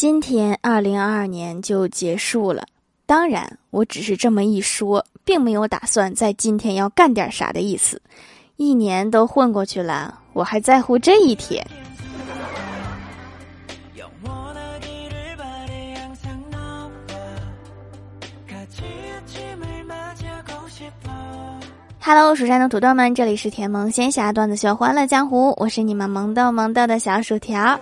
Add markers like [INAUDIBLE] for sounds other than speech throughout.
今天二零二二年就结束了，当然我只是这么一说，并没有打算在今天要干点啥的意思。一年都混过去了，我还在乎这一天。Hello，蜀山的土豆们，这里是甜萌仙侠段子秀欢乐江湖，我是你们萌豆萌豆的小薯条。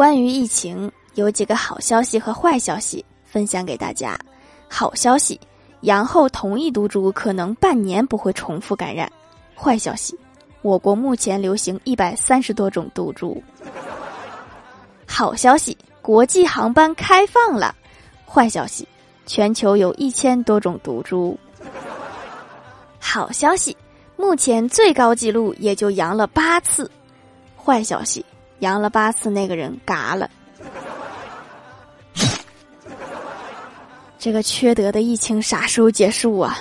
关于疫情，有几个好消息和坏消息分享给大家。好消息，阳后同一毒株可能半年不会重复感染。坏消息，我国目前流行一百三十多种毒株。好消息，国际航班开放了。坏消息，全球有一千多种毒株。好消息，目前最高纪录也就阳了八次。坏消息，阳了八次那个人嘎了。这个缺德的疫情啥时候结束啊？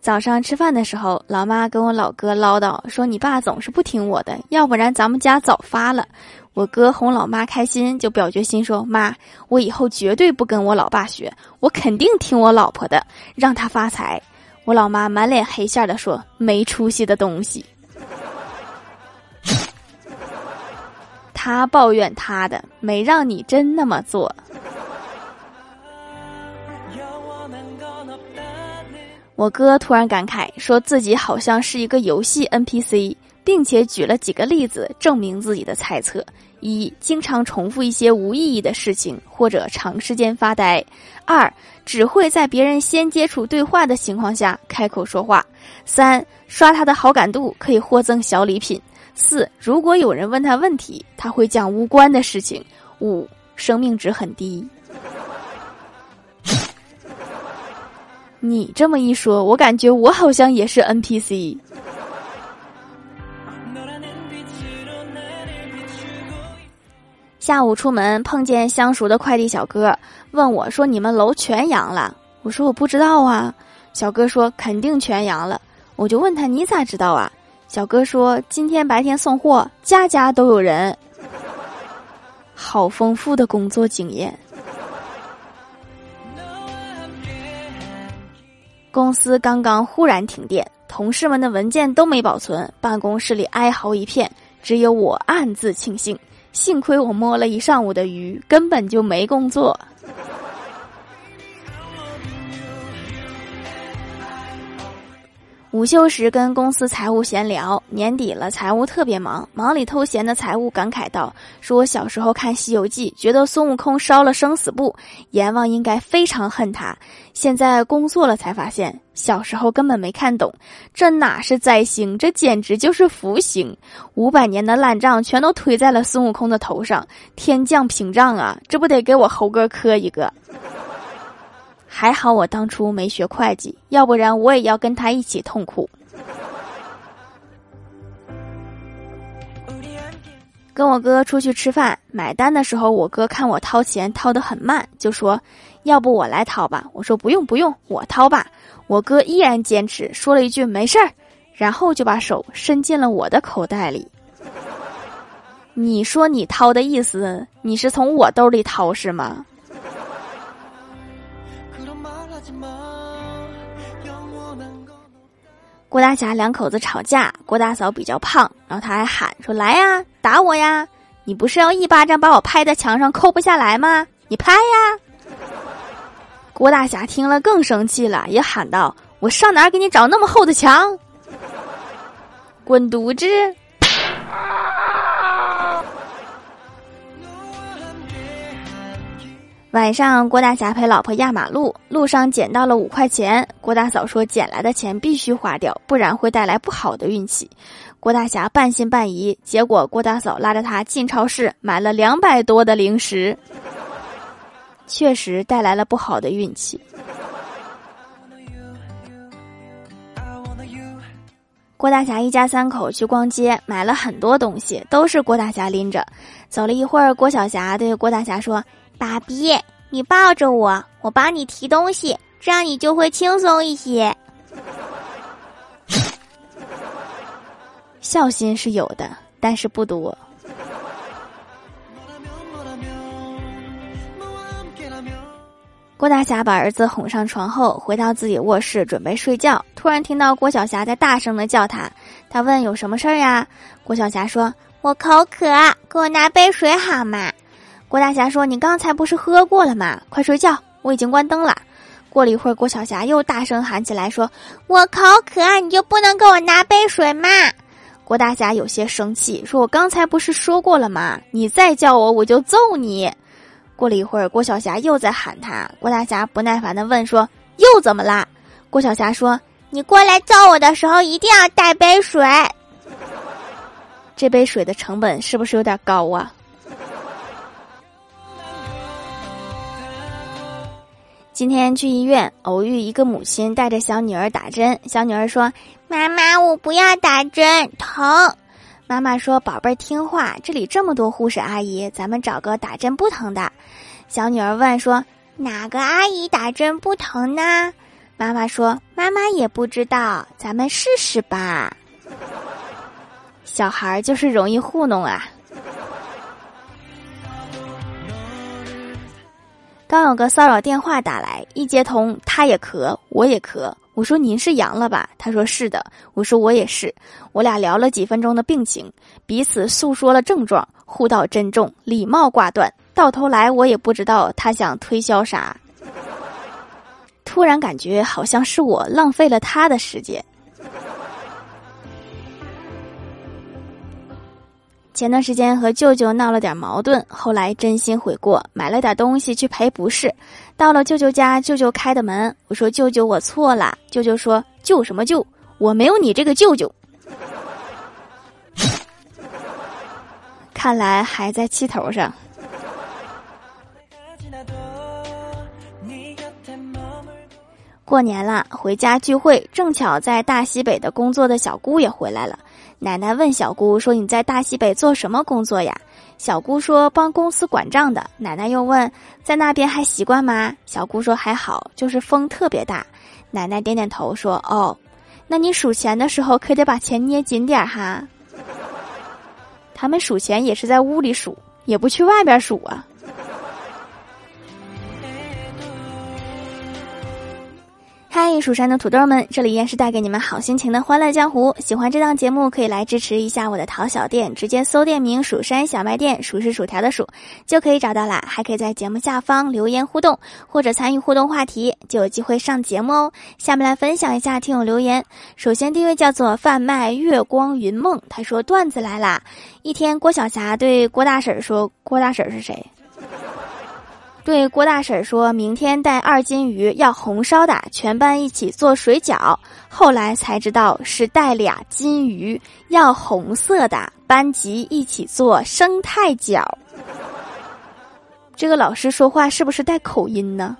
早上吃饭的时候，老妈跟我老哥唠叨说：“你爸总是不听我的，要不然咱们家早发了。”我哥哄老妈开心，就表决心说：“妈，我以后绝对不跟我老爸学，我肯定听我老婆的，让他发财。”我老妈满脸黑线的说：“没出息的东西。”他抱怨他的，没让你真那么做。我哥突然感慨，说自己好像是一个游戏 NPC。并且举了几个例子证明自己的猜测：一、经常重复一些无意义的事情，或者长时间发呆；二、只会在别人先接触对话的情况下开口说话；三、刷他的好感度可以获赠小礼品；四、如果有人问他问题，他会讲无关的事情；五、生命值很低。[LAUGHS] 你这么一说，我感觉我好像也是 NPC。下午出门碰见相熟的快递小哥，问我说：“你们楼全阳了？”我说：“我不知道啊。”小哥说：“肯定全阳了。”我就问他：“你咋知道啊？”小哥说：“今天白天送货，家家都有人。”好丰富的工作经验。公司刚刚忽然停电，同事们的文件都没保存，办公室里哀嚎一片，只有我暗自庆幸。幸亏我摸了一上午的鱼，根本就没工作。午休时跟公司财务闲聊，年底了，财务特别忙，忙里偷闲的财务感慨道：“说我小时候看《西游记》，觉得孙悟空烧了生死簿，阎王应该非常恨他。现在工作了才发现，小时候根本没看懂，这哪是灾星，这简直就是福星！五百年的烂账全都推在了孙悟空的头上，天降屏障啊！这不得给我猴哥磕一个？”还好我当初没学会计，要不然我也要跟他一起痛苦。跟我哥出去吃饭，买单的时候，我哥看我掏钱掏得很慢，就说：“要不我来掏吧？”我说：“不用不用，我掏吧。”我哥依然坚持，说了一句“没事儿”，然后就把手伸进了我的口袋里。你说你掏的意思，你是从我兜里掏是吗？郭大侠两口子吵架，郭大嫂比较胖，然后他还喊说：“来呀，打我呀！你不是要一巴掌把我拍在墙上抠不下来吗？你拍呀！”郭大侠听了更生气了，也喊道：“我上哪儿给你找那么厚的墙？[LAUGHS] 滚犊子！”晚上，郭大侠陪老婆压马路，路上捡到了五块钱。郭大嫂说：“捡来的钱必须花掉，不然会带来不好的运气。”郭大侠半信半疑，结果郭大嫂拉着他进超市买了两百多的零食，确实带来了不好的运气。郭大侠一家三口去逛街，买了很多东西，都是郭大侠拎着。走了一会儿，郭晓霞对郭大侠说。爸比，你抱着我，我帮你提东西，这样你就会轻松一些。[LAUGHS] 孝心是有的，但是不多。郭大侠把儿子哄上床后，回到自己卧室准备睡觉，突然听到郭晓霞在大声的叫他。他问：“有什么事儿呀？”郭晓霞说：“我口渴，给我拿杯水好吗？”郭大侠说：“你刚才不是喝过了吗？快睡觉，我已经关灯了。”过了一会儿，郭晓霞又大声喊起来说：“我口渴，你就不能给我拿杯水吗？”郭大侠有些生气，说：“我刚才不是说过了吗？你再叫我，我就揍你。”过了一会儿，郭晓霞又在喊他。郭大侠不耐烦的问说：“又怎么啦？”郭晓霞说：“你过来揍我的时候，一定要带杯水。[LAUGHS] 这杯水的成本是不是有点高啊？”今天去医院，偶遇一个母亲带着小女儿打针。小女儿说：“妈妈，我不要打针，疼。”妈妈说：“宝贝儿，听话，这里这么多护士阿姨，咱们找个打针不疼的。”小女儿问说：“哪个阿姨打针不疼呢？”妈妈说：“妈妈也不知道，咱们试试吧。”小孩儿就是容易糊弄啊。刚有个骚扰电话打来，一接通，他也咳，我也咳。我说：“您是阳了吧？”他说：“是的。”我说：“我也是。”我俩聊了几分钟的病情，彼此诉说了症状，互道珍重，礼貌挂断。到头来，我也不知道他想推销啥。突然感觉好像是我浪费了他的时间。前段时间和舅舅闹了点矛盾，后来真心悔过，买了点东西去赔不是。到了舅舅家，舅舅开的门，我说：“舅舅，我错了。”舅舅说：“舅什么舅？我没有你这个舅舅。”看来还在气头上。过年了，回家聚会，正巧在大西北的工作的小姑也回来了。奶奶问小姑说：“你在大西北做什么工作呀？”小姑说：“帮公司管账的。”奶奶又问：“在那边还习惯吗？”小姑说：“还好，就是风特别大。”奶奶点点头说：“哦，那你数钱的时候可得把钱捏紧点哈。”他们数钱也是在屋里数，也不去外边数啊。嗨，蜀山的土豆们，这里依然是带给你们好心情的欢乐江湖。喜欢这档节目，可以来支持一下我的淘小店，直接搜店名“蜀山小卖店”，数是薯条的数，就可以找到啦。还可以在节目下方留言互动，或者参与互动话题，就有机会上节目哦。下面来分享一下听友留言。首先第一位叫做贩卖月光云梦，他说段子来啦。一天，郭晓霞对郭大婶说：“郭大婶是谁？”对郭大婶说：“明天带二斤鱼，要红烧的，全班一起做水饺。”后来才知道是带俩金鱼，要红色的，班级一起做生态饺。这个老师说话是不是带口音呢？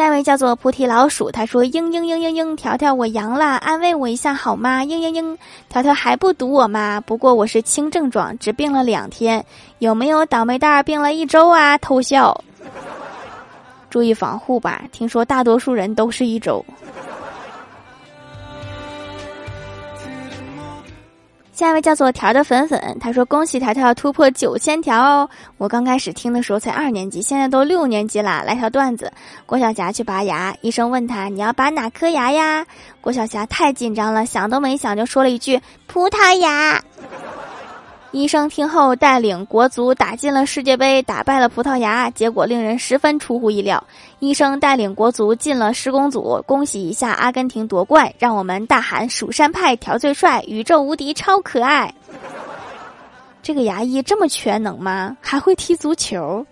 下一位叫做菩提老鼠，他说：“嘤嘤嘤嘤嘤，条条我阳了，安慰我一下好吗？”嘤嘤嘤，条条还不堵我吗？不过我是轻症状，只病了两天，有没有倒霉蛋儿病了一周啊？偷笑，注意防护吧，听说大多数人都是一周。下一位叫做条的粉粉，他说：“恭喜条条突破九千条哦！我刚开始听的时候才二年级，现在都六年级啦。”来条段子：郭晓霞去拔牙，医生问他：“你要拔哪颗牙呀？”郭晓霞太紧张了，想都没想就说了一句：“葡萄牙。”医生听后带领国足打进了世界杯，打败了葡萄牙，结果令人十分出乎意料。医生带领国足进了施工组，恭喜一下阿根廷夺冠，让我们大喊“蜀山派调最帅，宇宙无敌超可爱”。这个牙医这么全能吗？还会踢足球？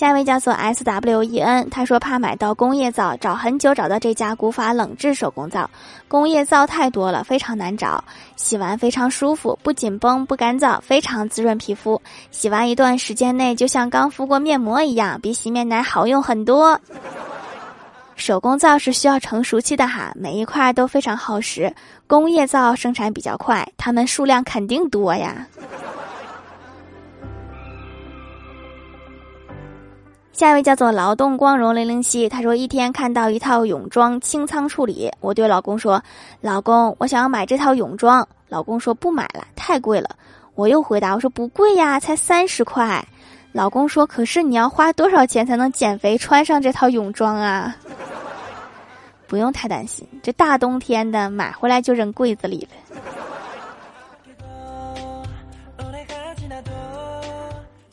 下一位叫做 S W E N，他说怕买到工业皂，找很久找到这家古法冷制手工皂。工业皂太多了，非常难找，洗完非常舒服，不紧绷不干燥，非常滋润皮肤。洗完一段时间内就像刚敷过面膜一样，比洗面奶好用很多。手工皂是需要成熟期的哈，每一块都非常耗时。工业皂生产比较快，它们数量肯定多呀。下一位叫做劳动光荣零零七，他说一天看到一套泳装清仓处理，我对老公说：“老公，我想要买这套泳装。”老公说：“不买了，太贵了。”我又回答：“我说不贵呀，才三十块。”老公说：“可是你要花多少钱才能减肥穿上这套泳装啊？” [LAUGHS] 不用太担心，这大冬天的买回来就扔柜子里了。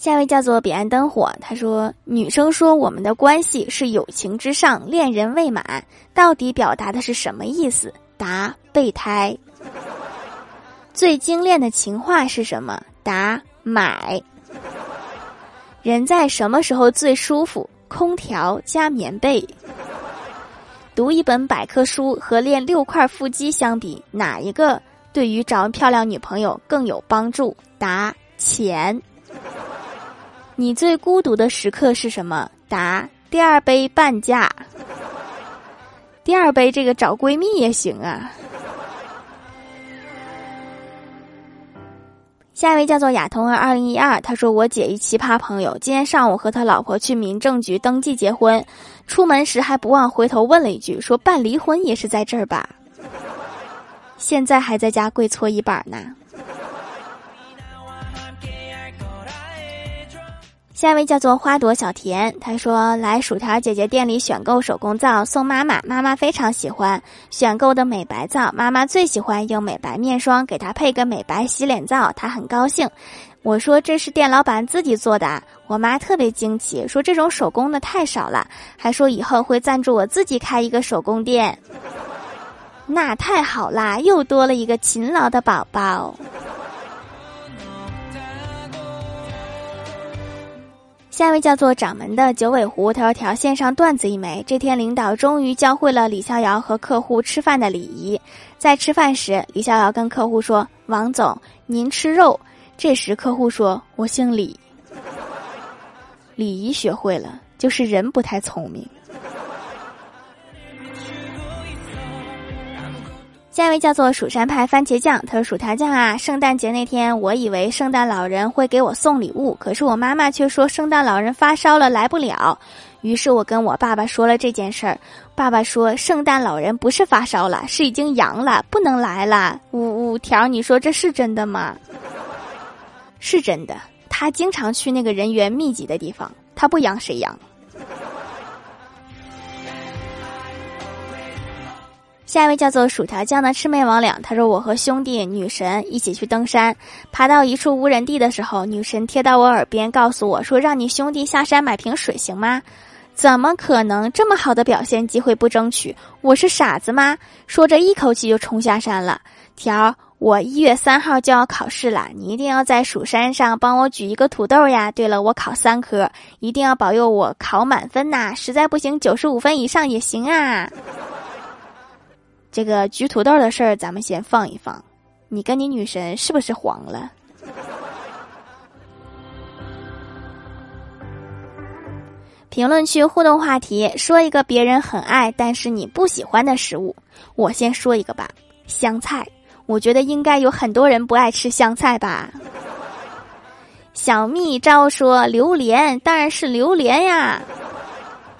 下一位叫做彼岸灯火，他说：“女生说我们的关系是友情之上，恋人未满，到底表达的是什么意思？”答：备胎。最精炼的情话是什么？答：买。人在什么时候最舒服？空调加棉被。读一本百科书和练六块腹肌相比，哪一个对于找漂亮女朋友更有帮助？答：钱。你最孤独的时刻是什么？答：第二杯半价。第二杯这个找闺蜜也行啊。下一位叫做亚彤儿二零一二，他说我姐一奇葩朋友，今天上午和他老婆去民政局登记结婚，出门时还不忘回头问了一句，说办离婚也是在这儿吧？现在还在家跪搓衣板呢。下一位叫做花朵小甜，他说来薯条姐姐店里选购手工皂送妈妈，妈妈非常喜欢选购的美白皂，妈妈最喜欢用美白面霜给她配个美白洗脸皂，她很高兴。我说这是店老板自己做的，我妈特别惊奇，说这种手工的太少了，还说以后会赞助我自己开一个手工店。那太好啦，又多了一个勤劳的宝宝。下一位叫做掌门的九尾狐，他说：“条线上段子一枚。这天，领导终于教会了李逍遥和客户吃饭的礼仪。在吃饭时，李逍遥跟客户说：‘王总，您吃肉。’这时，客户说：‘我姓李。’礼仪学会了，就是人不太聪明。”下一位叫做蜀山派番茄酱，他说：“薯条酱啊，圣诞节那天，我以为圣诞老人会给我送礼物，可是我妈妈却说圣诞老人发烧了来不了。于是我跟我爸爸说了这件事儿，爸爸说圣诞老人不是发烧了，是已经阳了，不能来了。五五条，你说这是真的吗？是真的，他经常去那个人员密集的地方，他不阳谁阳？”下一位叫做薯条酱的魑魅魍魉，他说：“我和兄弟女神一起去登山，爬到一处无人地的时候，女神贴到我耳边告诉我说：‘让你兄弟下山买瓶水行吗？’怎么可能这么好的表现机会不争取？我是傻子吗？说着一口气就冲下山了。条，我一月三号就要考试了，你一定要在蜀山上帮我举一个土豆呀！对了，我考三科，一定要保佑我考满分呐！实在不行，九十五分以上也行啊！”这个焗土豆的事儿，咱们先放一放。你跟你女神是不是黄了？评论区互动话题：说一个别人很爱但是你不喜欢的食物。我先说一个吧，香菜。我觉得应该有很多人不爱吃香菜吧。小蜜招说榴莲，当然是榴莲呀。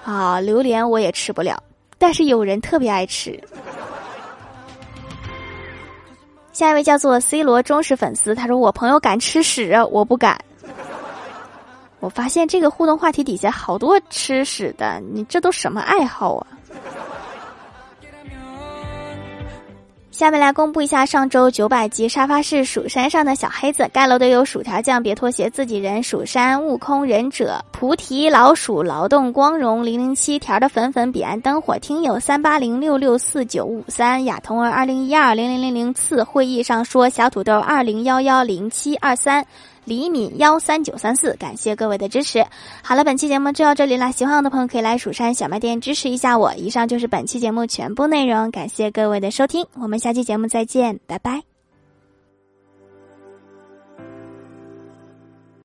啊，榴莲我也吃不了，但是有人特别爱吃。下一位叫做 C 罗忠实粉丝，他说：“我朋友敢吃屎，我不敢。”我发现这个互动话题底下好多吃屎的，你这都什么爱好啊？下面来公布一下上周九百集沙发是蜀山上的小黑子盖楼的有薯条酱、别拖鞋、自己人、蜀山、悟空、忍者、菩提、老鼠、劳动、光荣、零零七条的粉粉、彼岸灯火、听友三八零六六四九五三、亚童儿二零一二零零零零次会议上说小土豆二零幺幺零七二三。李敏幺三九三四，感谢各位的支持。好了，本期节目就到这里了。喜欢我的朋友可以来蜀山小卖店支持一下我。以上就是本期节目全部内容，感谢各位的收听，我们下期节目再见，拜拜。